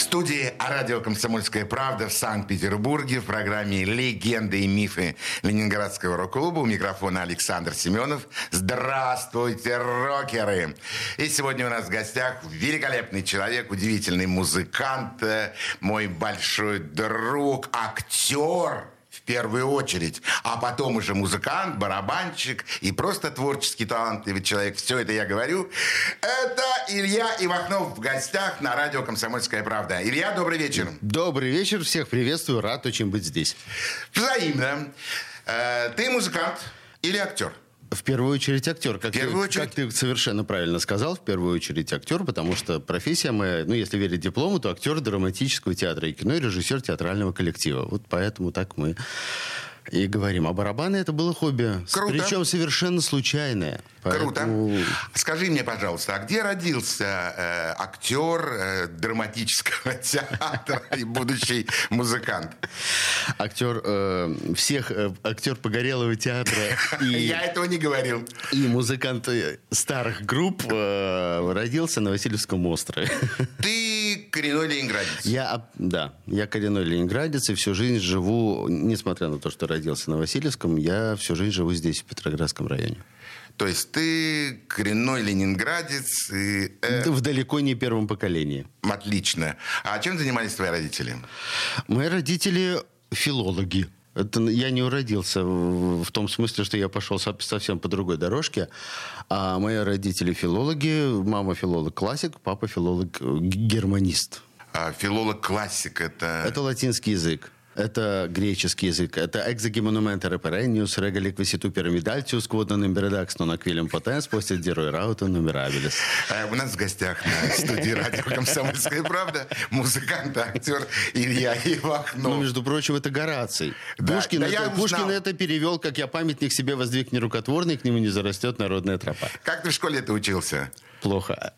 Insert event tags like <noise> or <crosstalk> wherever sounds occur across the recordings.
студии радио «Комсомольская правда» в Санкт-Петербурге в программе «Легенды и мифы Ленинградского рок-клуба». У микрофона Александр Семенов. Здравствуйте, рокеры! И сегодня у нас в гостях великолепный человек, удивительный музыкант, э, мой большой друг, актер – в первую очередь, а потом уже музыкант, барабанщик и просто творческий талантливый человек. Все это я говорю. Это Илья Ивахнов в гостях на радио «Комсомольская правда». Илья, добрый вечер. Добрый вечер, всех приветствую, рад очень быть здесь. Взаимно. Э, ты музыкант или актер? В первую очередь актер. Как, первую ты, очередь... как ты совершенно правильно сказал, в первую очередь актер, потому что профессия моя, ну, если верить диплому, то актер драматического театра и кино, и режиссер театрального коллектива. Вот поэтому так мы и говорим. А барабаны это было хобби. Круто. Причем совершенно случайное. Поэтому... Круто. Скажи мне, пожалуйста, а где родился э, актер э, драматического <laughs> театра и будущий музыкант? Актер э, всех, э, актер Погорелого театра. <laughs> И, Я этого не говорил. И музыкант э, старых групп э, родился на Васильевском острове. <laughs> Ты коренной ленинградец? Я, да, я коренной ленинградец и всю жизнь живу, несмотря на то, что родился на Васильевском, я всю жизнь живу здесь, в Петроградском районе. То есть ты коренной ленинградец. И, э... В далеко не первом поколении. Отлично. А чем занимались твои родители? Мои родители филологи. Это я не уродился в, том смысле, что я пошел совсем по другой дорожке. А мои родители филологи. Мама филолог-классик, папа филолог-германист. А филолог-классик это... Это латинский язык. Это греческий язык. Это экзогемонумента реперениус, регаликвиситу пирамидальтиус, кводан имбередакс, нон аквилем потенс, после дерой раута нумерабилис. У нас в гостях на студии радио «Комсомольская правда» музыкант, актер Илья Ивахнов. Ну, между прочим, это Гораций. Да, Пушкин, да это, Пушкин это перевел, как я памятник себе воздвиг нерукотворный, к нему не зарастет народная тропа. Как ты в школе это учился? Плохо.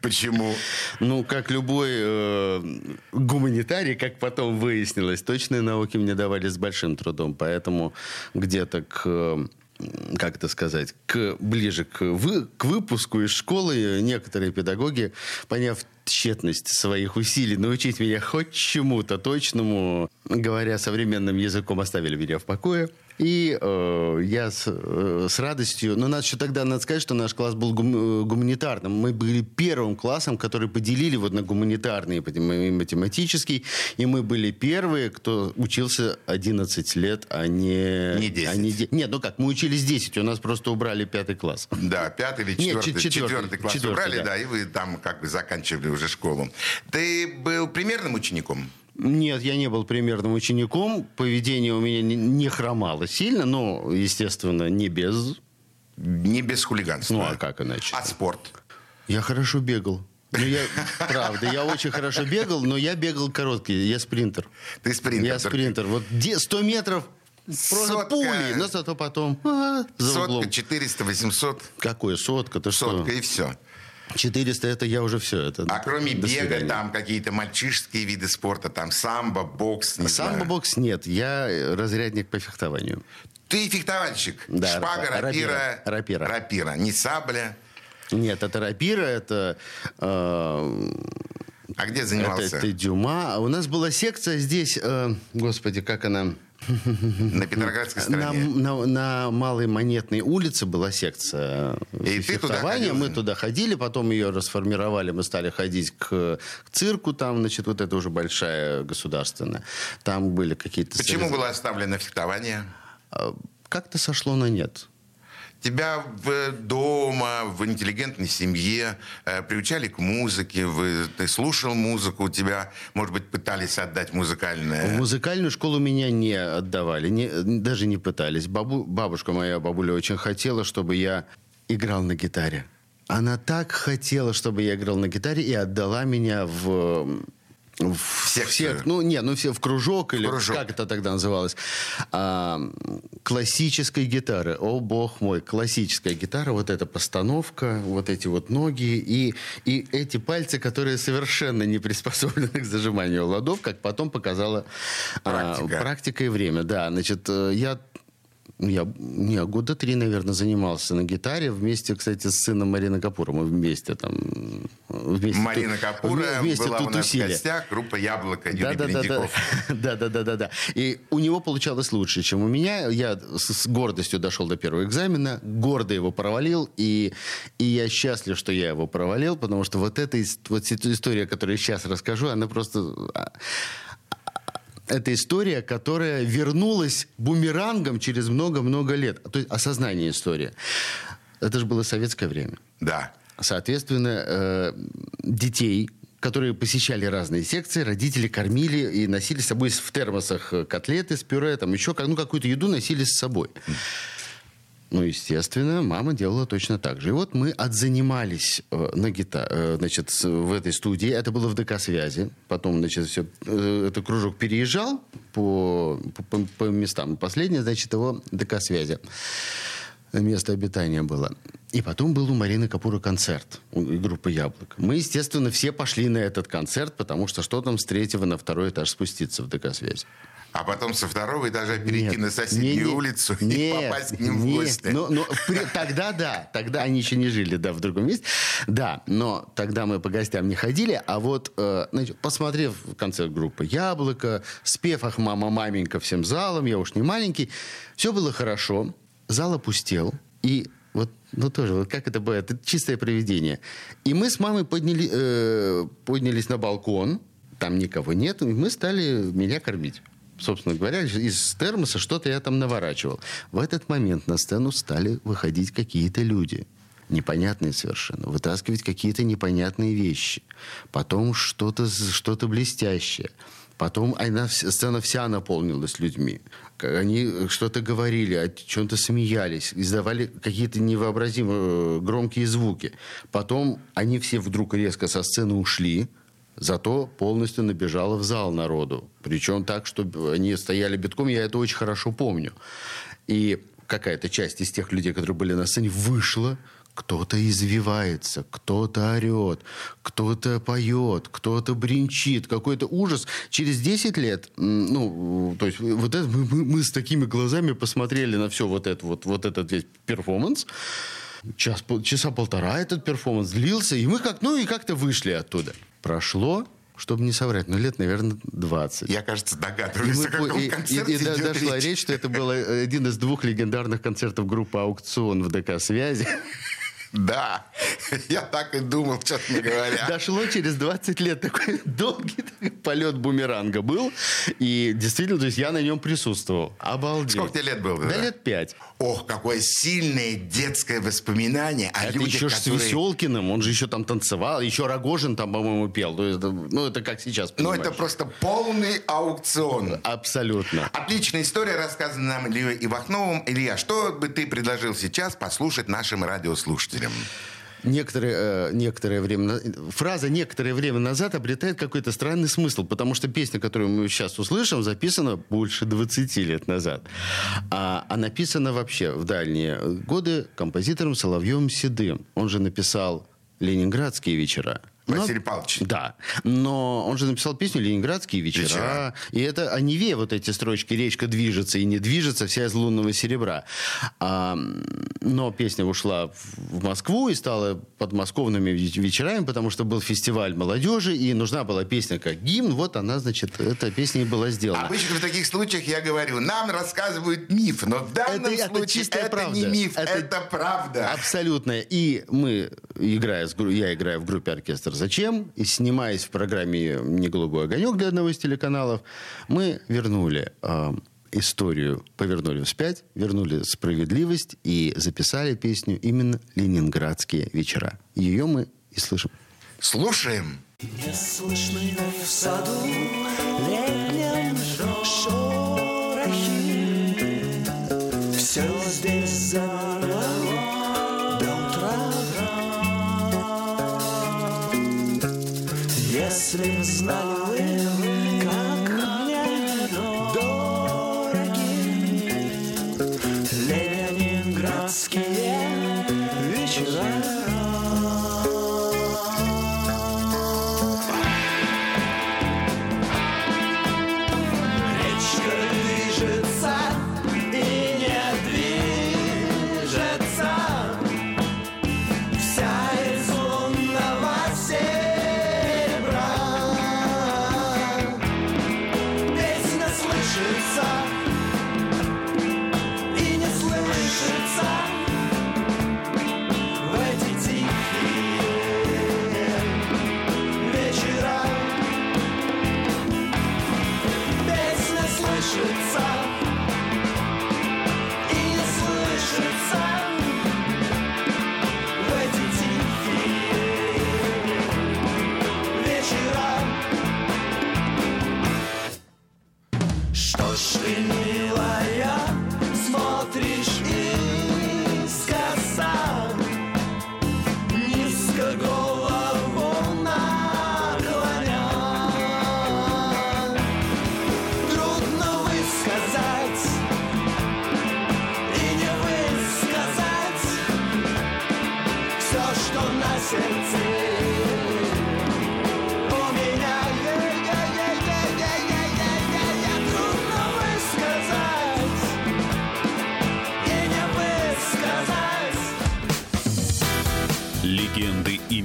Почему? Ну, как любой э, гуманитарий, как потом выяснилось, точные науки мне давали с большим трудом. Поэтому где-то к как это сказать, к, ближе к, вы, к выпуску из школы некоторые педагоги, поняв тщетность своих усилий научить меня хоть чему-то точному, говоря современным языком, оставили меня в покое. И э, я с, э, с радостью... Но надо еще тогда надо сказать, что наш класс был гум, э, гуманитарным. Мы были первым классом, который поделили вот на гуманитарный и математический. И мы были первые, кто учился 11 лет, а не... Не 10. А не, нет, ну как, мы учились 10, у нас просто убрали пятый класс. Да, пятый или четвертый, нет, четвертый, четвертый класс четвертый, убрали, да. да, и вы там как бы заканчивали уже школу. Ты был примерным учеником? Нет, я не был примерным учеником. Поведение у меня не, хромало сильно, но, естественно, не без... Не без хулиганства. Ну, а как иначе? А спорт? Я хорошо бегал. Ну, я, правда, я очень хорошо бегал, но я бегал короткий, я спринтер. Ты спринтер? Я спринтер. Вот 100 метров Просто сотка, пули, но зато потом а, за сотка, углом. 400, 800. Какое сотка? Ты сотка что? и все. 400 это я уже все. Это а кроме бега свидания. там какие-то мальчишеские виды спорта, там самбо, бокс, не Самбо, знаю. бокс нет. Я разрядник по фехтованию. Ты фехтовальщик? Да. Шпага, рапира. Рапира. Рапира. Не сабля. Нет, это рапира, это... Э, а где занимался? Это, это Дюма. А у нас была секция здесь, э, господи, как она... На Петроградской стороне? На, на, на Малой Монетной улице была секция И фехтования. Мы туда ходили, потом ее расформировали, мы стали ходить к, к цирку, там, значит, вот это уже большая государственная. Там были какие-то... Почему было оставлено фехтование? А, как-то сошло на нет. Тебя дома, в интеллигентной семье э, приучали к музыке, вы, ты слушал музыку, тебя, может быть, пытались отдать музыкальное? В музыкальную школу меня не отдавали, не, даже не пытались. Бабу, бабушка моя, бабуля, очень хотела, чтобы я играл на гитаре. Она так хотела, чтобы я играл на гитаре, и отдала меня в в всех, всех, ну нет, ну все в кружок или кружок. как это тогда называлось, а, классической гитары. О бог мой, классическая гитара, вот эта постановка, вот эти вот ноги и и эти пальцы, которые совершенно не приспособлены <laughs> к зажиманию ладов, как потом показала практика, а, практика и время. Да, значит, э, я я не, года три, наверное, занимался на гитаре вместе, кстати, с сыном Марины Капура. Мы вместе там... Вместе Марина ту, Капура вместе была у нас тусили. в гостях, группа «Яблоко», Юрий да, да, да, да, да, да, да, да. И у него получалось лучше, чем у меня. Я с, с гордостью дошел до первого экзамена, гордо его провалил, и, и я счастлив, что я его провалил, потому что вот эта вот история, которую я сейчас расскажу, она просто а, это история, которая вернулась бумерангом через много-много лет. То есть осознание истории. Это же было советское время. Да. Соответственно, э, детей, которые посещали разные секции, родители кормили и носили с собой в термосах котлеты с пюре, там еще ну, какую-то еду носили с собой. Ну, естественно, мама делала точно так же. И вот мы отзанимались э, на гитаре, э, значит, в этой студии. Это было в ДК-связи. Потом, значит, все, э, этот кружок переезжал по, по, по местам. Последнее, значит, его ДК-связи. Место обитания было. И потом был у Марины Капура концерт у группы «Яблок». Мы, естественно, все пошли на этот концерт, потому что что там с третьего на второй этаж спуститься в ДК-связи а потом со второго этажа перейти нет, на соседнюю не, улицу нет, и попасть к ним нет, в гости. Но, но, при, тогда да, тогда они еще не жили да, в другом месте. Да, но тогда мы по гостям не ходили, а вот, э, значит, посмотрев концерт группы «Яблоко», спев «Ах, мама, маменька» всем залом, я уж не маленький, все было хорошо, зал опустел, и вот, ну тоже, вот как это бывает, это чистое проведение. И мы с мамой подняли, э, поднялись на балкон, там никого нет, и мы стали меня кормить собственно говоря, из термоса что-то я там наворачивал. В этот момент на сцену стали выходить какие-то люди непонятные совершенно, вытаскивать какие-то непонятные вещи, потом что-то что блестящее. Потом она, сцена вся наполнилась людьми. Они что-то говорили, о чем-то смеялись, издавали какие-то невообразимо э, громкие звуки. Потом они все вдруг резко со сцены ушли, Зато полностью набежало в зал народу. Причем так, что они стояли битком, я это очень хорошо помню. И какая-то часть из тех людей, которые были на сцене, вышла, кто-то извивается, кто-то орет, кто-то поет, кто-то бренчит, какой-то ужас. Через 10 лет, ну, то есть вот это, мы, мы с такими глазами посмотрели на все вот это вот, вот этот весь перформанс, час, часа полтора этот перформанс длился, и мы как, ну и как-то вышли оттуда. Прошло чтобы не соврать, ну, лет, наверное, 20. Я, кажется, догадываюсь, о каком и, концерте и, и, и дошла речь. речь, что это был один из двух легендарных концертов группы «АукцЫон» в ДК «Связи». Да, <laughs> я так и думал, честно говоря. Дошло через 20 лет такой долгий полет бумеранга был. И действительно, то есть я на нем присутствовал. Обалдеть. Сколько тебе лет было? Да, да? лет пять. Ох, какое сильное детское воспоминание о это людях, еще которые... с Веселкиным, он же еще там танцевал, еще Рогожин там, по-моему, пел. Ну это, ну, это как сейчас, Ну, это просто полный аукцион. Абсолютно. Отличная история рассказана нам Ильей Ивахновым. Илья, что бы ты предложил сейчас послушать нашим радиослушателям? Некоторое, э, некоторое время... Фраза «некоторое время назад» обретает какой-то странный смысл, потому что песня, которую мы сейчас услышим, записана больше 20 лет назад. А, а написана вообще в дальние годы композитором Соловьевым Седым. Он же написал «Ленинградские вечера». Василий Павлович. Да. Но он же написал песню «Ленинградские вечера». вечера. И это о Неве вот эти строчки «Речка движется и не движется, вся из лунного серебра». А, но песня ушла в Москву и стала подмосковными вечерами, потому что был фестиваль молодежи, и нужна была песня как гимн. Вот она, значит, эта песня и была сделана. Обычно в таких случаях я говорю, нам рассказывают миф, но в данном это, случае это, это правда. не миф, это, это правда. Абсолютно. И мы, играя, я играю в группе оркестр зачем, и снимаясь в программе «Не голубой огонек» для одного из телеканалов, мы вернули э, историю, повернули вспять, вернули справедливость и записали песню именно «Ленинградские вечера». Ее мы и слышим. Слушаем. Неслышный в саду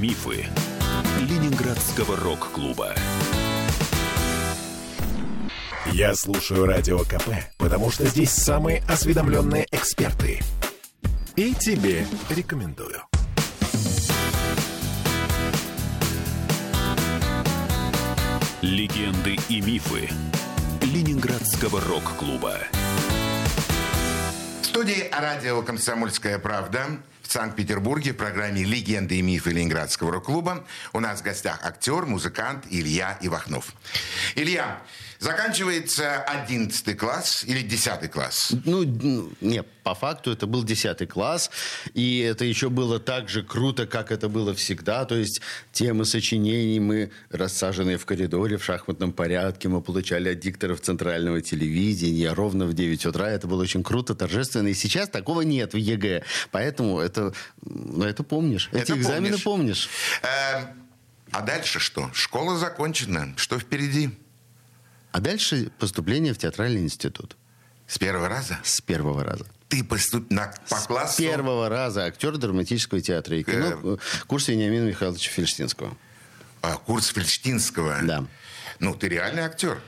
мифы Ленинградского рок-клуба. Я слушаю Радио КП, потому что здесь самые осведомленные эксперты. И тебе рекомендую. Легенды и мифы Ленинградского рок-клуба. В студии радио «Комсомольская правда» Санкт-Петербурге в программе «Легенды и мифы Ленинградского рок-клуба» у нас в гостях актер, музыкант Илья Ивахнов. Илья, заканчивается 11 класс или 10 класс? Ну, н- не, по факту это был 10 класс, и это еще было так же круто, как это было всегда. То есть темы сочинений мы, рассаженные в коридоре в шахматном порядке, мы получали от дикторов центрального телевидения ровно в 9 утра. Это было очень круто, торжественно. И сейчас такого нет в ЕГЭ. Поэтому это, ну, это помнишь. Эти Это экзамены помнишь. помнишь. Эм, а дальше что? Школа закончена. Что впереди? А дальше поступление в театральный институт. С первого раза? С первого раза. Ты поступ... на... по С классу? первого раза актер драматического театра и кино. Э. Курс Вениамина Михайловича Фельштинского. А, курс Фельштинского? Да. Ну, ты реальный актер.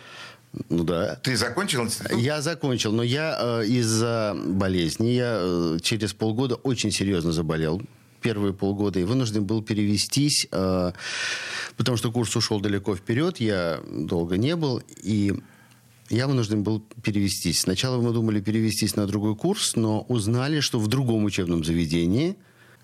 Ну да. Ты закончил институт? Я закончил, но я э, из-за болезни, я э, через полгода очень серьезно заболел первые полгода и вынужден был перевестись, э, потому что курс ушел далеко вперед, я долго не был, и я вынужден был перевестись. Сначала мы думали перевестись на другой курс, но узнали, что в другом учебном заведении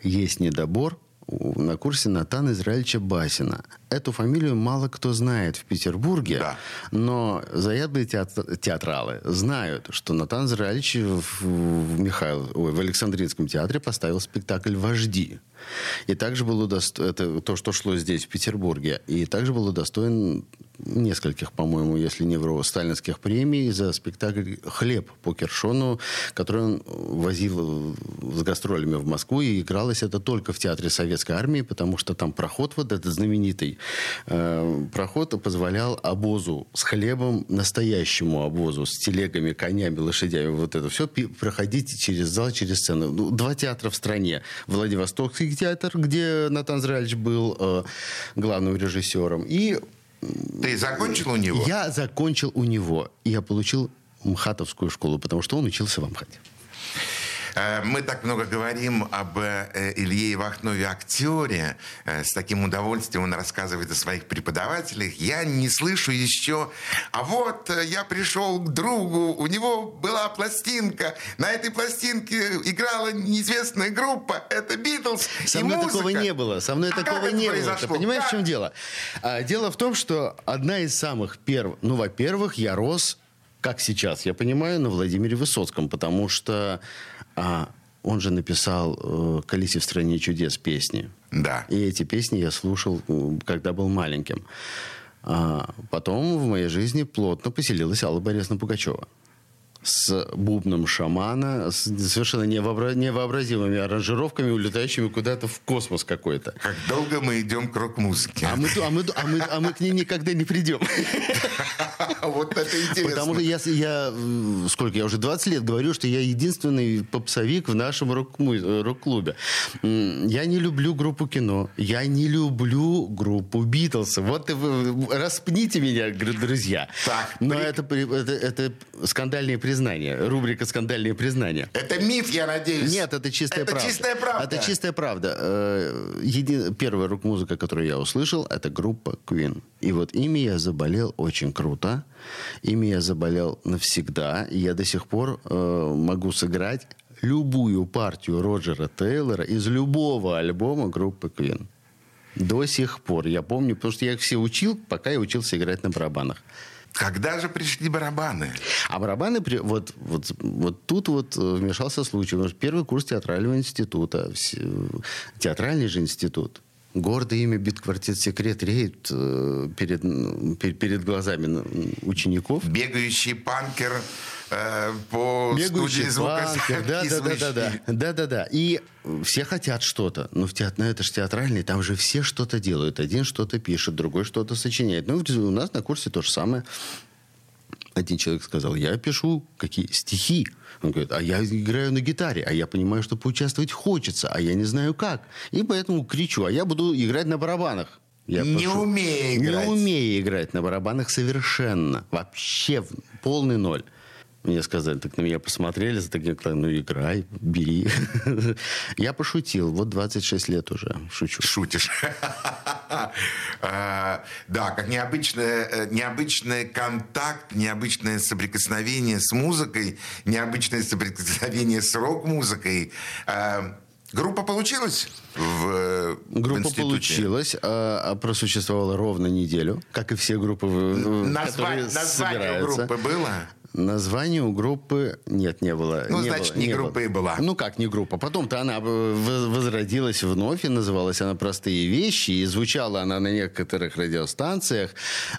есть недобор на курсе Натана Израильевича Басина. Эту фамилию мало кто знает в Петербурге, Да. но заядлые театр- театралы знают, что Натан Израильевич в, в Михаил, ой, в Александринском театре поставил спектакль «Вожди». И также был удостоен, это то, что шло здесь, в Петербурге, и также был удостоен нескольких, по-моему, если не вру, сталинских премий за спектакль «Хлеб» по Кершону, который он возил с гастролями в Москву, и игралось это только в Театре Советской Армии, потому что там проход вот этот знаменитый, э, проход позволял обозу с хлебом, настоящему обозу, с телегами, конями, лошадями, вот это все проходить через зал, через сцену. Ну, два театра в стране. Владивостокский театр, где Натан Израильевич был э, главным режиссером, и Ты закончил у него? я закончил у него. Я получил МХАТовскую школу, потому что он учился в МХАТе. Э, Мы так много говорим об э, Илье Ивахнове, актере. Э, С таким удовольствием он рассказывает о своих преподавателях. Я не слышу еще... А вот я пришел к другу, у него была пластинка. На этой пластинке играла неизвестная группа. Это Битлз Со и мной музыка. такого не было. Со мной А такого не было. Ты произошло? понимаешь, в Как? чем дело? А, дело в том, что одна из самых первых... Ну, во-первых, я рос, как сейчас, я понимаю, на Владимире Высоцком, потому что а, он же написал э, «Колесе в стране чудес» песни. Да. И эти песни я слушал, м, когда был маленьким. А потом в моей жизни плотно поселилась Алла Борисовна Пугачева. С бубном шамана, с совершенно невообра- невообразимыми аранжировками, улетающими куда-то в космос какой-то. Как долго мы идем к рок-музыке. А мы, а, мы, а, мы, а мы к ней никогда не придем. <laughs> Вот это интересно. Потому что я, я, сколько, я уже 20 лет говорю, что я единственный попсовик в нашем рок-клубе. Я не люблю группу кино. Я не люблю группу Битлз. Вот распните меня, друзья. Так, Но при- это, это, это скандальные признания. Рубрика «Скандальные признания». Это миф, я надеюсь. Нет, это чистая Это правда. чистая правда. Это чистая правда. Э, еди- Первая рок-музыка, которую я услышал, это группа Queen. И вот ими я заболел очень круто. Ими я заболел навсегда. И я до сих пор э, могу сыграть любую партию Роджера Тейлора из любого альбома группы Queen. До сих пор. Я помню, потому что я их все учил, пока я учился играть на барабанах. Когда же пришли барабаны? А барабаны, вот, вот, вот тут вот э, вмешался случай. Первый курс театрального института, театральный же институт, Гордое имя бит-квартет «Секрет» реет э, перед, перед глазами учеников. Бегающий панкер э, по Бегающий студии звукозаписи. Да, да, да, да, да, да, да, да. И все хотят что-то. Но в театр, ну, это же театральный, там же все что-то делают. Один что-то пишет, другой что-то сочиняет. Ну, у нас на курсе то же самое. Один человек сказал, я пишу какие стихи. Он говорит, а я играю на гитаре, а я понимаю, что поучаствовать хочется, а я не знаю как. И поэтому кричу, а я буду играть на барабанах. Я Не прошу- умея играть. Не умея играть на барабанах совершенно. Вообще полный ноль. Мне сказали, так на меня посмотрели, за таким, ну играй, бери. <laughs> Я пошутил, вот 26 лет уже шучу. Шутишь. <laughs> А, Да, как необычный, необычный контакт, необычное соприкосновение с музыкой, необычное соприкосновение с рок-музыкой. А, Группа получилась в, э, в Группа институте? получилась, а, а просуществовала ровно неделю, как и все группы, в- в- Назва- которые Название собираются. группы было? Название у группы нет, не было. Ну, не значит, было, не не группа было. и была. Ну как не группа? Потом-то она воз- возродилась вновь, и называлась она «Простые вещи», и звучала она на некоторых радиостанциях,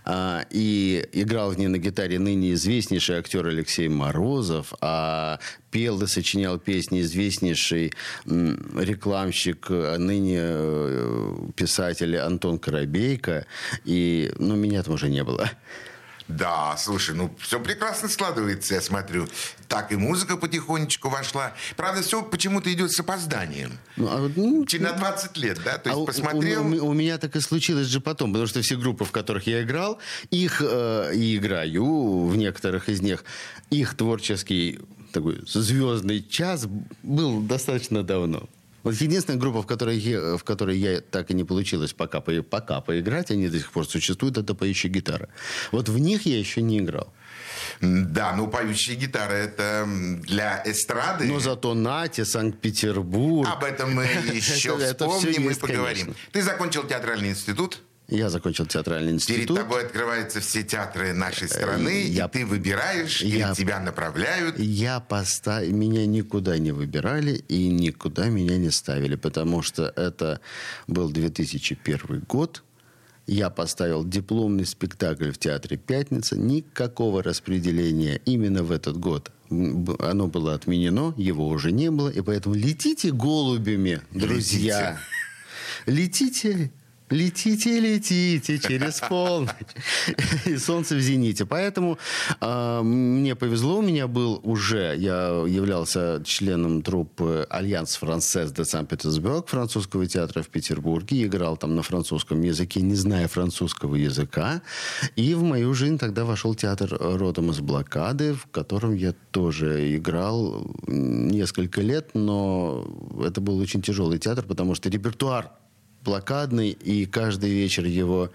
а, и играл в ней на гитаре ныне известнейший актер Алексей Морозов, а пел и сочинял песни известнейший рекламщик, а ныне э, писатель Антон Коробейко, и, ну, меня там уже не было. Да, слушай, ну все прекрасно складывается, я смотрю. Так и музыка потихонечку вошла. Правда, все почему-то идет с опозданием. Ну, а ну, на 20 лет, да? То есть А посмотрел... У, у- у меня так и случилось же потом, потому что все группы, в которых я играл, их э, и играю в некоторых из них, их творческий такой звездный час был достаточно давно. Вот единственная группа, в которой, я, в которой я так и не получилось пока, по- пока поиграть, они до сих пор существуют, это поющая гитара. Вот в них я еще не играл. Да, ну поющие гитары это для эстрады. Но зато Нате, Санкт-Петербург. Об этом мы <laughs> еще вспомним и поговорим. Ты закончил театральный институт. Я закончил театральный Перед институт. тобой открываются все театры нашей страны, я- и ты выбираешь, я- тебя направляют. Я поставил, меня никуда не выбирали и никуда меня не ставили, потому что это был 2001 год. Я поставил дипломный спектакль в театре «Пятница». Никакого распределения именно в этот год. Оно было отменено, его уже не было. И поэтому летите голубями, друзья. Летите, летите, летите через полночь. И солнце в зените. Поэтому а, мне повезло. У меня был уже, я являлся членом труппы Alliance Française de Санкт-Петербург французского театра в Петербурге. Играл там на французском языке, не зная французского языка. И в мою жизнь тогда вошел театр родом из блокады, в котором я тоже играл несколько лет, но это был очень тяжелый театр, потому что репертуар блокадный, и каждый вечер его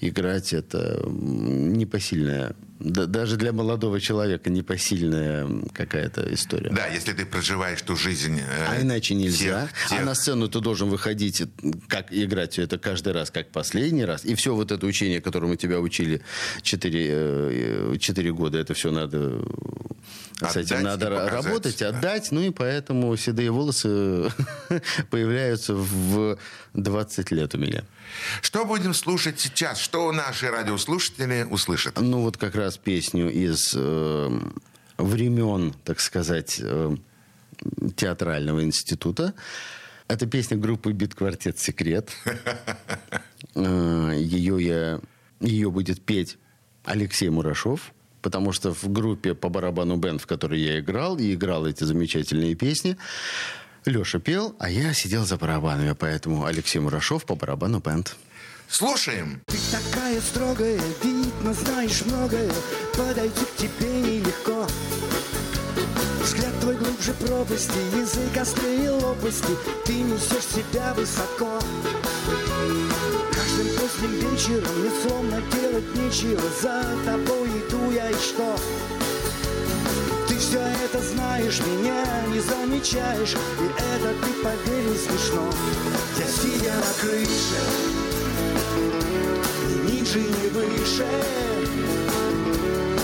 играть это непосильная, да- даже для молодого человека непосильная какая-то история. Да, если ты проживаешь ту жизнь... э, А иначе нельзя. тех- тех- А на сцену ты должен выходить, и как играть все это каждый раз, как последний раз. И все вот это учение, которому тебя учили 4, года, это все надо... С этим Отдать надо показать, работать, да. отдать. Ну и поэтому седые волосы <laughs> появляются в 20 лет у меня. Что будем слушать сейчас? Что наши радиослушатели услышат? Ну вот как раз песню из э, времен, так сказать, э, театрального института. Это песня группы «Бит-квартет Секрет». <laughs> Э, Ее, я, ее будет петь Алексей Мурашов, потому что в группе по барабану бенд, в которой я играл, и играл эти замечательные песни, Леша пел, а я сидел за барабанами, поэтому Алексей Мурашов по барабану бенд. Слушаем. Ты такая строгая, видно, знаешь многое Подойти к тебе нелегко Взгляд твой глубже пропасти, язык острее лопасти Ты несешь себя высоко Каждым поздним вечером мне словно делать нечего За тобой иду я и что? Знаешь, меня не замечаешь И это ты поверь смешно. Я сидя на крыше ни ниже, ни выше.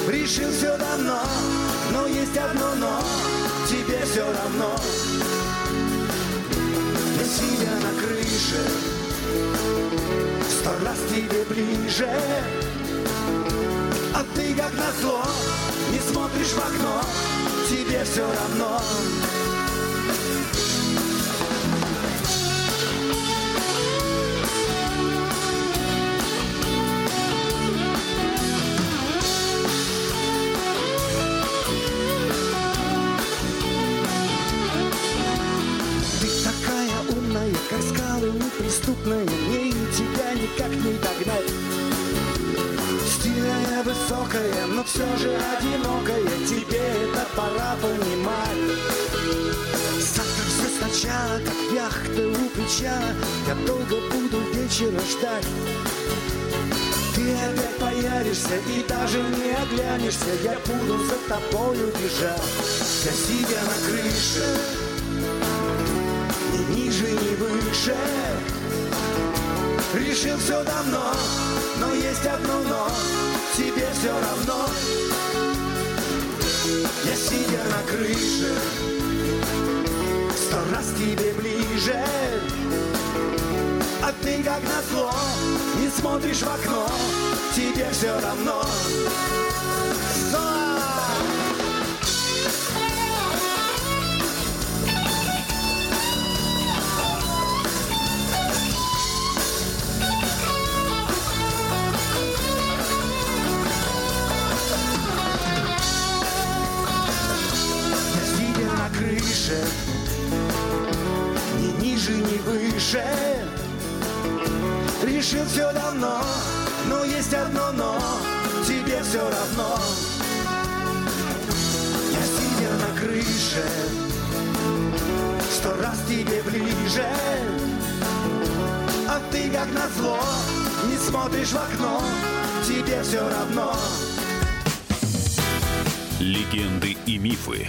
Решил все давно, но есть одно но Тебе все равно. Я сидя на крыше Сто раз тебе ближе. А ты как назло Не смотришь в окно Тебе все равно. Ты такая умная, как скалы неприступная Мне и тебя никак не догнать Стильная, высокая, но все же одинокая Тебе это пора понимать. Завтра все сначала, как яхта у причала Я долго буду вечера ждать. Ты опять появишься и даже не оглянешься. Я буду за тобою бежать. Я сидя на крыше Решил все давно, но есть одно но Тебе все равно. Я сидя на крыше Сто раз тебе ближе. А ты как назло Не смотришь в окно. Тебе все равно крыше Ни ниже, ни выше. Решил все давно, но есть одно но Тебе все равно. Я сидя на крыше Сто раз тебе ближе. А ты как назло Не смотришь в окно Тебе все равно. Легенды и мифы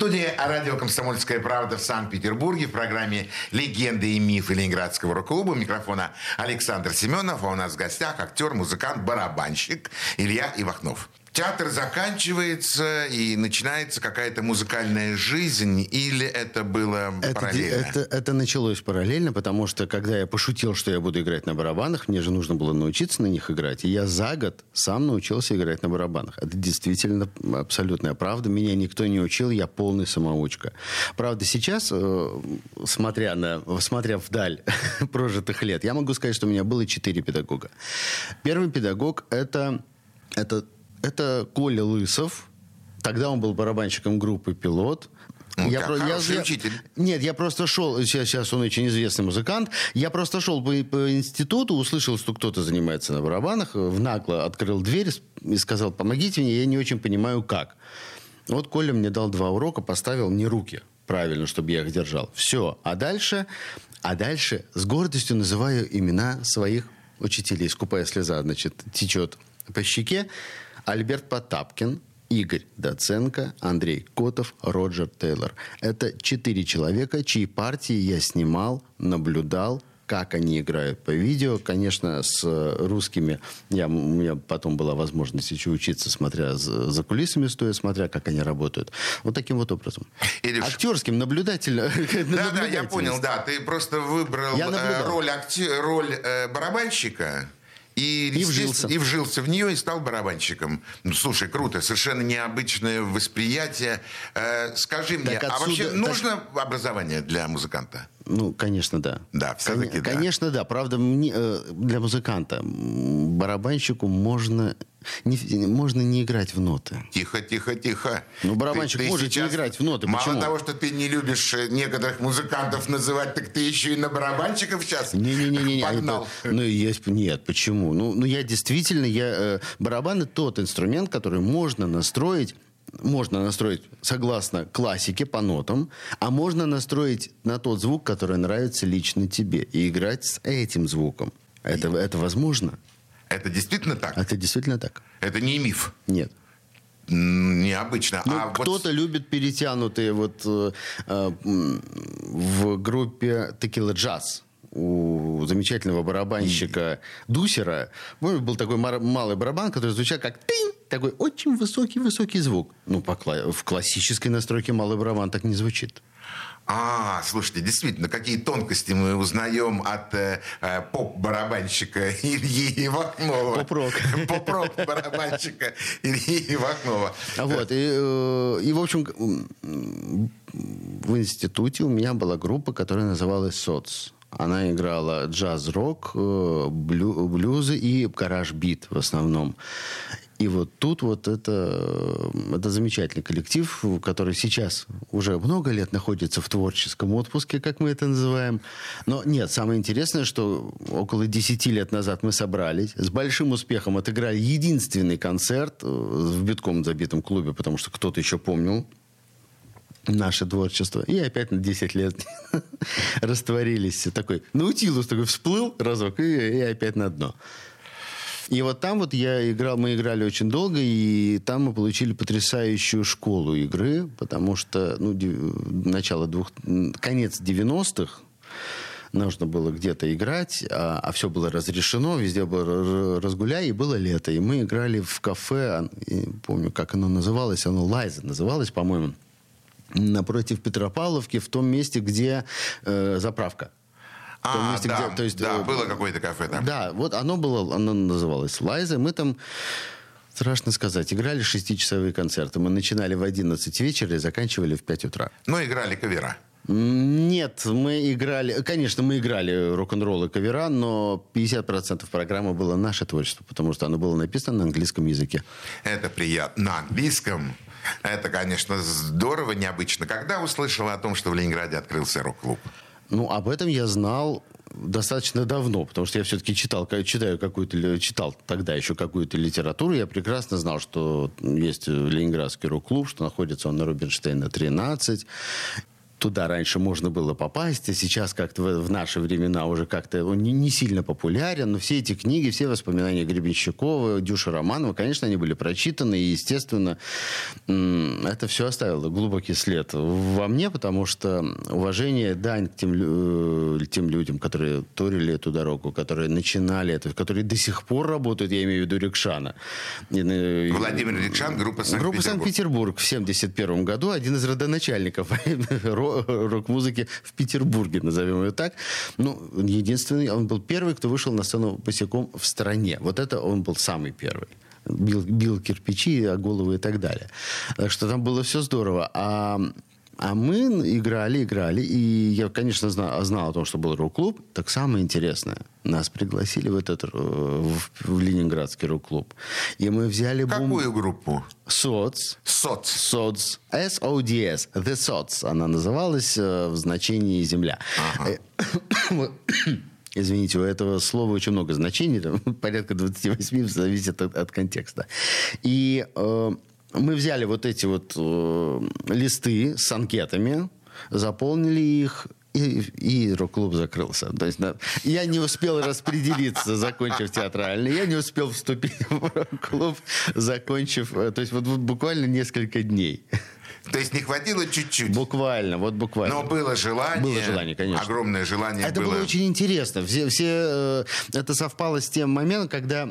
Студии радио «Комсомольская правда» в Санкт-Петербурге в программе «Легенды и мифы Ленинградского рок-клуба». Микрофона Александр Семенов, а у нас в гостях актер, музыкант, барабанщик Илья Ивахнов. Театр заканчивается и начинается какая-то музыкальная жизнь, или это было Это, параллельно? это, это началось параллельно, потому что когда я пошутил, что я буду играть на барабанах, мне же нужно было научиться на них играть. И я за год сам научился играть на барабанах. Это действительно абсолютная правда. Меня никто не учил, я полный самоучка. Правда, сейчас, э, смотря, на, смотря вдаль <laughs> прожитых лет, я могу сказать, что у меня было четыре педагога. Первый педагог это, это, это Коля Лысов. Тогда он был барабанщиком группы «Пилот». Ну, как хороший учитель. Нет, я просто шел, сейчас, сейчас он очень известный музыкант, я просто шел по, по институту, услышал, что кто-то занимается на барабанах, в нагло открыл дверь и сказал, помогите мне, я не очень понимаю, как. Вот Коля мне дал два урока, поставил мне руки правильно, чтобы я их держал. Все. А дальше, а дальше с гордостью называю имена своих учителей. Скупая слеза, значит, течет по щеке. Альберт Потапкин, Игорь Доценко, Андрей Котов, Роджер Тейлор. Это четыре человека, чьи партии я снимал, наблюдал, как они играют по видео. Конечно, с русскими я, у меня потом была возможность еще учиться, смотря за, за кулисами, стоя, смотря, как они работают. Вот таким вот образом. Илюш. Актерским, наблюдательно. <laughs> Да, да, я понял, да. Ты просто выбрал э, роль, акте- роль э, барабанщика. И, И вжился. и вжился в нее и стал барабанщиком. Ну, слушай, круто, совершенно необычное восприятие. Э, скажи мне, Так а отсюда- вообще так- нужно образование для музыканта? Ну, конечно, да. Да, всё-таки Кон- да. Конечно, да. Правда, мне, э, для музыканта, барабанщику можно не, можно не играть в ноты. Тихо, тихо, тихо. Ну, барабанщик может не играть в ноты. Мало Почему? того, что ты не любишь э, некоторых музыкантов называть, так ты еще и на барабанщиков сейчас Не-не-не, погнал. ну есть, нет, почему? Ну, ну я действительно, я э, барабан это тот инструмент, который можно настроить. Можно настроить согласно классике по нотам, а можно настроить на тот звук, который нравится лично тебе, и играть с этим звуком. Это, это возможно. Это действительно так? Это действительно так. Это не миф. Нет. Необычно. Ну, а вот кто-то любит перетянутые вот э, э, в группе Текила Джаз у замечательного барабанщика Дусера помню, был такой малый барабан, который звучал как тынь, такой очень высокий-высокий звук. Ну, по кла- в классической настройке малый барабан так не звучит. А, слушайте, действительно, какие тонкости мы узнаем от э, э, поп-барабанщика <laughs> Ильи Ивахнова. Поп-рок. <laughs> Поп-рок барабанщика <laughs> Ильи Ивахнова. Вот, и, э, и, в общем, в институте у меня была группа, которая называлась «СОЦ». Она играла джаз-рок, э, блю- блюзы и гараж-бит в основном. И вот тут вот это, э, это замечательный коллектив, который сейчас уже много лет находится в творческом отпуске, как мы это называем. Но нет, самое интересное, что около 10 лет назад мы собрались, с большим успехом отыграли единственный концерт э, в битком забитом клубе, потому что кто-то еще помнил наше творчество. И опять на 10 лет <laughs> растворились. Такой наутилус такой всплыл разок и, и опять на дно. И вот там вот я играл, мы играли очень долго, и там мы получили потрясающую школу игры, потому что, ну, начало двух, конец 90-х, нужно было где-то играть, а, все было разрешено, везде был р- разгуляй, и было лето. И мы играли в кафе, а, и помню, как оно называлось, оно Лайза называлось, по-моему, напротив Петропавловки, в том месте, где э, заправка. В том А, месте, да, где- то есть, да, э, было какое-то кафе там. Да, вот оно было, оно называлось Лайза. Мы там, страшно сказать, играли шестичасовые концерты. Мы начинали в 11 вечера и заканчивали в 5 утра. Ну, играли кавера. Нет, мы играли... Конечно, мы играли рок-н-ролл и кавера, но 50% программы было наше творчество, потому что оно было написано на английском языке. Это приятно. На английском. Это, конечно, здорово, необычно. Когда услышал о том, что в Ленинграде открылся рок-клуб? Ну, об этом я знал достаточно давно, потому что я все-таки читал, читаю какую-то, читал тогда еще какую-то литературу. Я прекрасно знал, что есть Ленинградский рок-клуб, что находится он на Рубинштейна 13. Туда раньше можно было попасть, а сейчас как-то в, в наши времена уже как-то он не, не сильно популярен. Но все эти книги, все воспоминания Гребенщикова, Дюши Романова, конечно, они были прочитаны, и, естественно, это все оставило глубокий след во мне, потому что уважение, дань к тем, э, тем людям, которые турили эту дорогу, которые начинали это, которые до сих пор работают, я имею в виду Рикшана. Э, Владимир Рикшан, группа Группа Санкт-Петербург. Санкт-Петербург в 1971 году один из родоначальников <laughs> ро- <laughs> рок-музыки в Петербурге, назовем ее так. Ну, единственный, он был первый, кто вышел на сцену босиком в стране. Вот это он был самый первый. Бил, бил кирпичи, о головы и так далее. Так что там было все здорово. А, а мы играли, играли. И я, конечно, знал, знал о том, что был рок-клуб. Так самое интересное. Нас пригласили в этот э, в, в Ленинградский рок-клуб. И мы взяли бум... Какую группу? СОЦ. СОЦ. СОЦ. S-O-D-S. The SOTS. Она называлась э, в значении «земля». Э, <coughs> вот. <coughs> Извините, у этого слова очень много значений, там, <laughs> порядка 28, зависит от, от контекста. И э, мы взяли вот эти вот э, листы с анкетами, заполнили их и, и рок-клуб закрылся. То есть да, я не успел распределиться, закончив театральный. Я не успел вступить в рок-клуб, закончив... э, То есть вот, буквально несколько дней. То есть не хватило чуть-чуть. Буквально, вот буквально. Но было желание. Было желание, конечно. Огромное желание Это было. было очень интересно. Все, все, э, это совпало с тем моментом, когда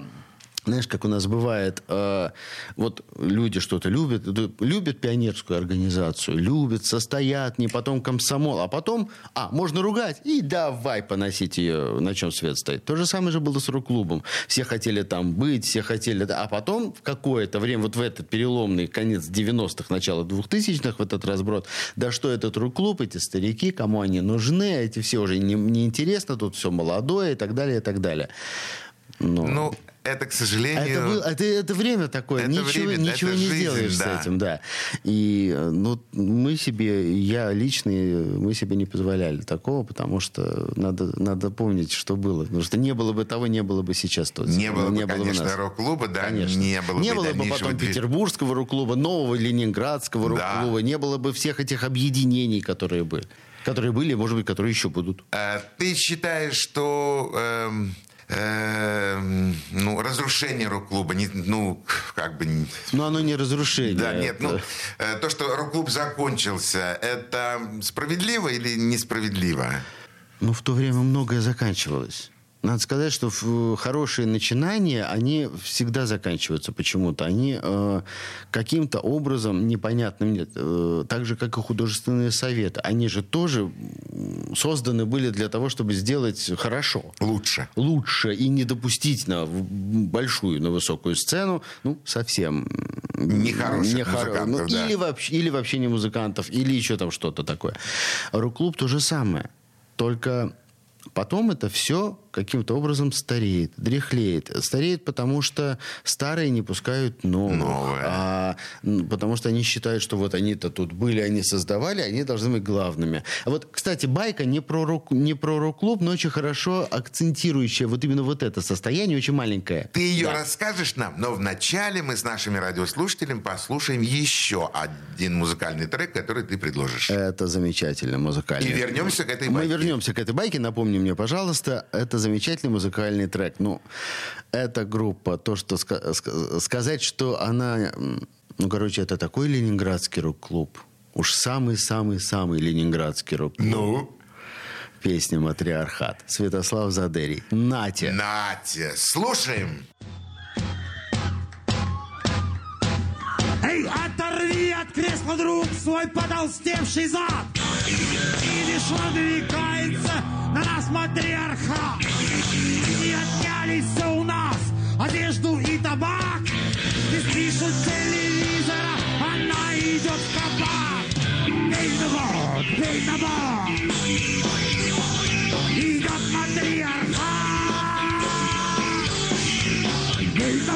знаешь, как у нас бывает, э, вот люди что-то любят, любят пионерскую организацию, любят, состоят, не потом комсомол, а потом, а, можно ругать, и давай поносить ее, на чем свет стоит. То же самое же было с рок-клубом. Все хотели там быть, все хотели... А потом в какое-то время, вот в этот переломный конец 90-х, начало 2000-х, в этот разброд, да что этот рок-клуб, эти старики, кому они нужны, эти все уже не, неинтересно, тут все молодое и так далее, и так далее. Но... Ну, это, к А сожалению... Это, был- это, это время такое, Это ничего, время, ничего это не жизнь, сделаешь да. с этим, да. И э, ну, мы себе, я лично, мы себе не позволяли такого, потому что надо, надо помнить, что было. Потому что не было бы того, не было бы сейчас то. Не было бы, бы конечно, нас. рок-клуба, да, Конечно. не было не бы было бы потом движ- петербургского рок-клуба, нового ленинградского Да. рок-клуба, не было бы всех этих объединений, которые были. Которые были, может быть, которые еще будут. А Ты считаешь, что эм, эм, ну, разрушение рок-клуба, не- ну, как бы... Но оно не разрушение. Да, нет, это- ну, э, то, что рок-клуб закончился, это справедливо или несправедливо? Ну, в то время многое заканчивалось. Надо сказать, что хорошие начинания, они всегда заканчиваются почему-то. Они э, каким-то образом, непонятным нет, э, так же, как и художественные советы, они же тоже созданы были для того, чтобы сделать хорошо. Лучше. Лучше и не допустить на большую, на высокую сцену, ну, совсем... Нехороших не хоро- музыкантов, ну, да. или, вообще, или вообще не музыкантов, или еще там что-то такое. Рок-клуб то же самое. Только потом это все каким-то образом стареет, дряхлеет. Стареет, потому что старые не пускают новых. Новое. А, потому что они считают, что вот они-то тут были, они создавали, они должны быть главными. А вот, кстати, байка не про, рок, не про рок-клуб, но очень хорошо акцентирующая вот именно вот это состояние, очень маленькое. Ты ее Да. расскажешь нам, но вначале мы с нашими радиослушателями послушаем еще один музыкальный трек, который ты предложишь. Это замечательно музыкально. И вернемся к этой Мы байке. вернемся к этой байке. Напомни мне, пожалуйста, это замечательный музыкальный трек. Ну, эта группа, то, что ска- ска- сказать, что она, ну, короче, это такой ленинградский рок-клуб. Уж самый-самый-самый ленинградский рок-клуб. Ну, Песня «Матриархат». Святослав Задерий. Нате. Натя, слушаем. От кресла, друг, свой потолстевший зад! И лишь надвигается на нас матриархат! Не отняли все у нас, одежду и табак! Ты у телевизора, она идет в кабак! Бей на бок, бей! Идет матриархат! Бей на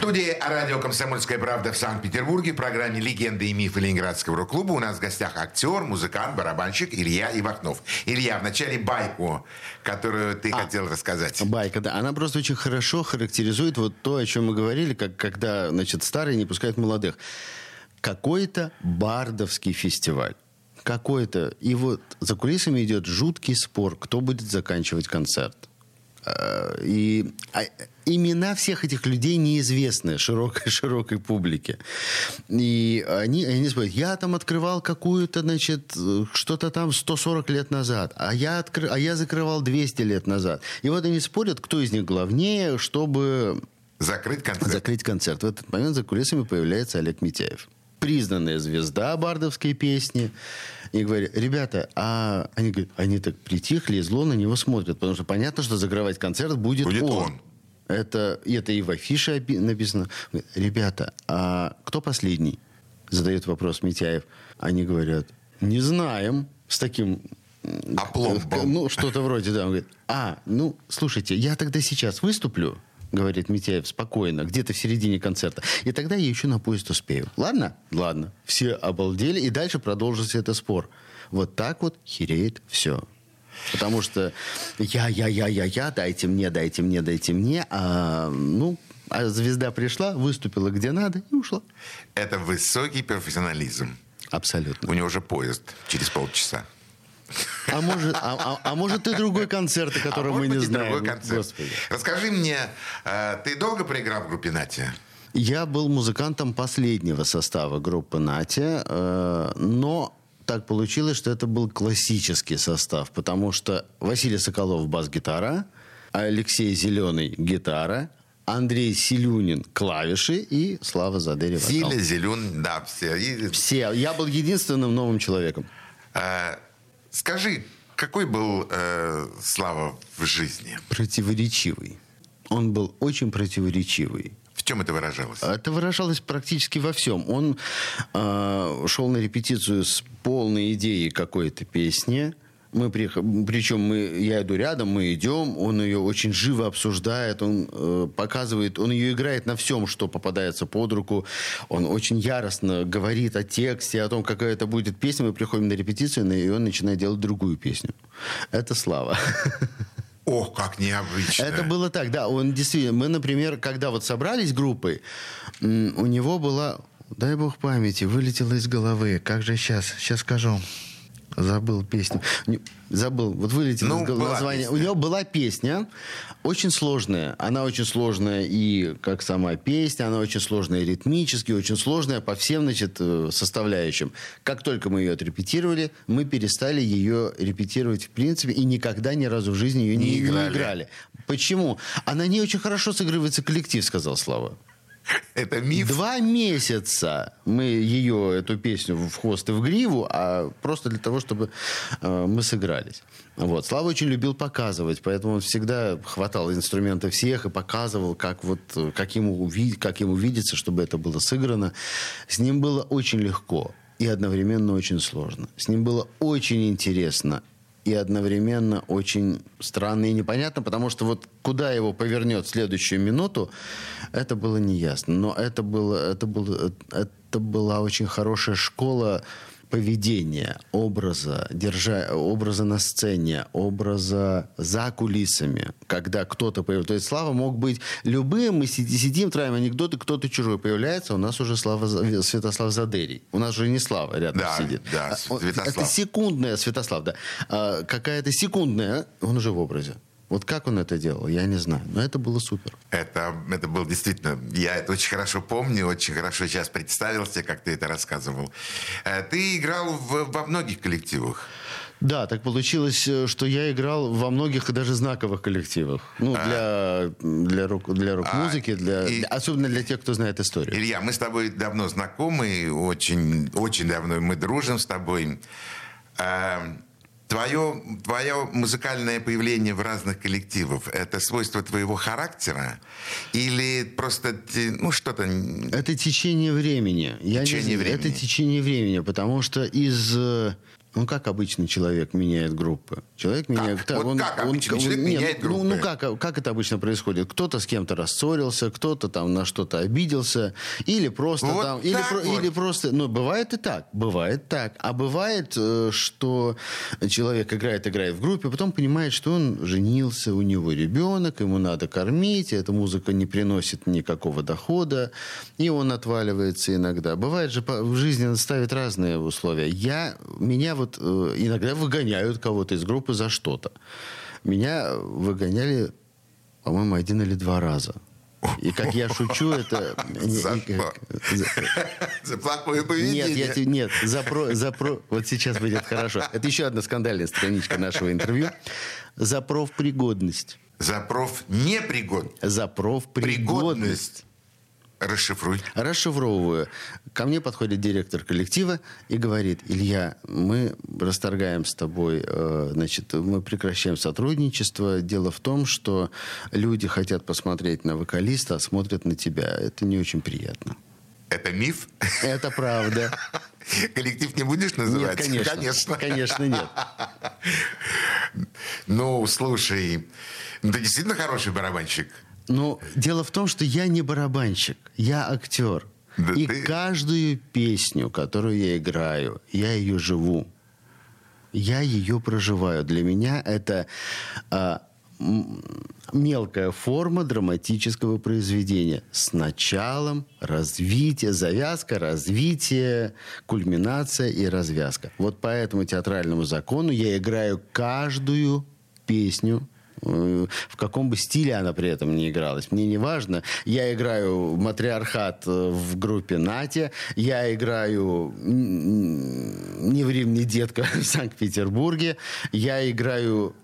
В студии радио «Комсомольская правда» в Санкт-Петербурге в программе «Легенды и мифы Ленинградского рок-клуба» у нас в гостях актер, музыкант, барабанщик Илья Ивахнов. Илья, в начале байку, которую ты А. хотел рассказать. Байка, да. Она просто очень хорошо характеризует вот то, о чем мы говорили, как, когда, значит, старые не пускают молодых. Какой-то бардовский фестиваль. Какой-то. И вот за кулисами идет жуткий спор, кто будет заканчивать концерт. А, И а, имена всех этих людей неизвестны широкой, <laughs> широкой публике. И они, они спорят, я там открывал какую-то, значит, что-то там 140 лет назад, а я, откры, а я закрывал 200 лет назад. И вот они спорят, кто из них главнее, чтобы Закрыть концерт. закрыть концерт. В этот момент за кулисами появляется Олег Митяев. Признанная звезда бардовской песни. И говорят, ребята, а они говорят, они так притихли и зло на него смотрят, потому что понятно, что закрывать концерт будет, Будет он. он. Это, это и в афише написано. Ребята, а кто последний? Задает вопрос Митяев. Они говорят, не знаем. С таким Опломбом. ну, что-то вроде, да. Он говорит, а, ну, слушайте, я тогда сейчас выступлю, говорит Митяев спокойно, где-то в середине концерта. И тогда я еще на поезд успею. Ладно? Ладно. Все обалдели, и дальше продолжится этот спор. Вот так вот хереет все. Потому что я, я, я, я, я, дайте мне, дайте мне, дайте мне. А, ну, а звезда пришла, выступила где надо и ушла. Это высокий профессионализм. Абсолютно. У него уже поезд через полчаса. А может, а, а- а может и другой концерт, о котором а мы не знаем. другой концерт. Господи. Расскажи мне, э, ты долго проиграл в группе Натя? Я был музыкантом последнего состава группы «Натя», э, но так получилось, что это был классический состав, потому что Василий Соколов – бас-гитара, Алексей Зеленый – гитара, Андрей Силюнин – клавиши и Слава Задери – вокал. Зиля, Зелен, да, все. И, Все. Я был единственным новым человеком. э, скажи, какой был э, Слава в жизни? Противоречивый. Он был очень противоречивый. В чем это выражалось? Это выражалось практически во всем. Он э, шел на репетицию с полной идеей какой-то песни. Мы приех- причем мы, я иду рядом, мы идем, он ее очень живо обсуждает, он э, показывает, он ее играет на всем, что попадается под руку. Он очень яростно говорит о тексте, о том, какая это будет песня. Мы приходим на репетицию, и он начинает делать другую песню. Это слава. <laughs> Ох, как необычно. Это было так, да. Он действительно, мы, например, когда вот собрались группой, у него была, дай бог памяти, вылетела из головы. Как же сейчас? Сейчас скажу. Забыл песню. Не- Забыл. Вот вылетело Ну, из песня. У него была песня, очень сложная. Она очень сложная и как сама песня, она очень сложная ритмически, очень сложная по всем, значит, э, составляющим. Как только мы ее отрепетировали, мы перестали ее репетировать в принципе и никогда ни разу в жизни ее не, Не не играли. играли. Почему? Она не очень хорошо сыгрывается коллектив, сказал Слава. Это миф. Два месяца мы ее, эту песню, в хвост и в гриву, а просто для того, чтобы э, мы сыгрались. Вот. Слава очень любил показывать, поэтому он всегда хватал инструменты всех и показывал, как, вот, как, ему, как ему видится, чтобы это было сыграно. С ним было очень легко и одновременно очень сложно. С ним было очень интересно и одновременно очень странно и непонятно, потому что вот куда его повернет в следующую минуту, это было неясно. Но это, было, это, было, это была очень хорошая школа поведения, образа, держа, образа на сцене, образа за кулисами, когда кто-то появляется. То есть Слава мог быть любым, мы сидим, траем анекдоты, кто-то чужой появляется, у нас уже Слава, Святослав Задерий. У нас уже не Слава рядом Да, сидит. да, А, Святослав. Это секундная, Святослав, да. А, какая-то секундная, он уже в образе. Вот как он это делал, я не знаю. Но это было супер. Это, это был действительно... Я это очень хорошо помню, очень хорошо сейчас представил себе, как ты это рассказывал. Э, Ты играл в- во многих коллективах. Да, так получилось, э, что я играл во многих и даже знаковых коллективах. Ну, для, для, рок, для рок-музыки, для, и- особенно для тех, кто знает историю. Илья, мы с тобой давно знакомы, очень, очень давно мы дружим с тобой. А, Твое, твое музыкальное появление в разных коллективах – это свойство твоего характера? Или просто ну, что-то... Это течение времени. Я не Течение знаю, времени. Это течение времени, потому что из... Ну, как обычно человек меняет группы? Человек меняет... Вот как обычно человек нет, меняет ну, Ну, группы? как, как это обычно происходит? Кто-то с кем-то рассорился, кто-то там на что-то обиделся, или просто Вот там... Или, так вот. или просто... Ну, бывает и так, бывает так. А бывает, э, что человек играет, играет в группе, потом понимает, что он женился, у него ребенок, ему надо кормить, эта музыка не приносит никакого дохода, и он отваливается иногда. Бывает же, в жизни ставит разные условия. Я, меня вот э, иногда выгоняют кого-то из группы за что-то. Меня выгоняли, по-моему, один или два раза. И как я шучу, это... <laughs> За и что? как- за- <laughs> За плохое поведение? нет, я нет, за про, за про, вот сейчас будет хорошо. Это еще одна скандальная страничка нашего интервью. За профпригодность. За профнепригодность. За профпригодность. Пригодность. Расшифруй. Расшифровываю. Ко мне подходит директор коллектива и говорит, Илья, мы расторгаем с тобой, э, значит, мы прекращаем сотрудничество. Дело в том, что люди хотят посмотреть на вокалиста, а смотрят на тебя. Это не очень приятно. Это миф? Это правда. <laughs> Коллектив не будешь называть? Нет, конечно. Конечно. Конечно, нет. <laughs> Ну, слушай, ну, ты действительно хороший барабанщик. Ну, дело в том, что я не барабанщик, я актер. Да и ты- каждую песню, которую я играю, я ее живу. Я ее проживаю. Для меня это а, мелкая форма драматического произведения с началом, развитие, завязка, развитие, кульминация и развязка. Вот по этому театральному закону я играю каждую песню, в каком бы стиле она при этом не игралась. Мне не важно. Я играю матриархат э, в группе Натя. Я играю «Не ври мне, детка» <laughs> в Санкт-Петербурге. Я играю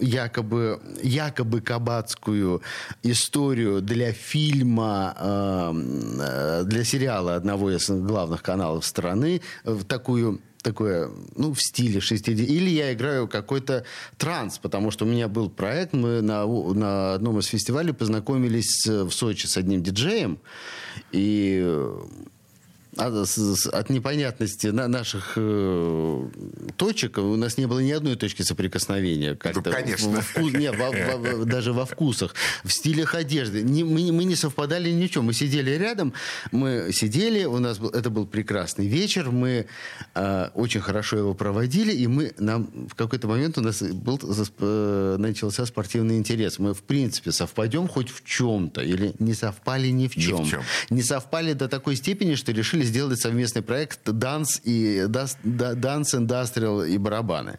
якобы, якобы кабацкую историю для фильма, э, э, для сериала одного из главных каналов страны, э, в такую такое, ну, в стиле 60 Или я играю какой-то транс, потому что у меня был проект, мы на, на одном из фестивалей познакомились в Сочи с одним диджеем, и от, с- от непонятности на наших э, точек у нас не было ни одной точки соприкосновения. Как-то Ну, конечно. во вку- не, во- во- даже во вкусах, в стилях одежды. Не- мы, не- мы не совпадали ни в чем. Мы сидели рядом, мы сидели, у нас был, это был прекрасный вечер, мы э, очень хорошо его проводили, и мы, нам в какой-то момент у нас был, э, начался спортивный интерес. Мы, в принципе, совпадем хоть в чем-то, или не совпали ни в Ни в чем. чем. Не совпали до такой степени, что решили сделать совместный проект «Данс» и «Данс Индастриал» и барабаны.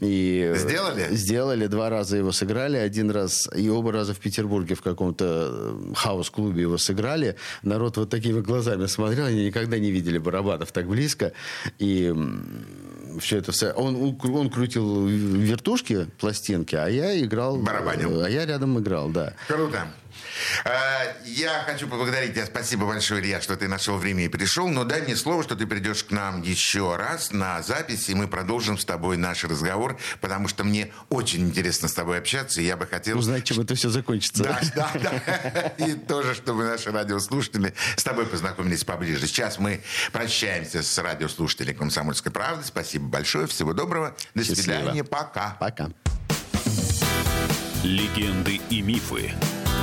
И Сделали? Сделали, два раза его сыграли, один раз и оба раза в Петербурге в каком-то э, хаус-клубе его сыграли. Народ вот такими глазами смотрел, они никогда не видели барабанов так близко. И все это все. Он, он крутил вертушки, пластинки, а я играл... Барабанил. А я рядом играл, да. Круто. Э, Я хочу поблагодарить тебя. Спасибо большое, Илья, что ты нашел время и пришел. Но дай мне слово, что ты придешь к нам еще раз на запись, и мы продолжим с тобой наш разговор, потому что мне очень интересно с тобой общаться, и я бы хотел... Узнать, чем это все закончится. Да, да, да. И тоже, чтобы наши радиослушатели с тобой познакомились поближе. Сейчас мы прощаемся с радиослушателями «Комсомольской правды». Спасибо большое. Всего доброго. До Счастливо. свидания. Пока. Пока. Легенды и мифы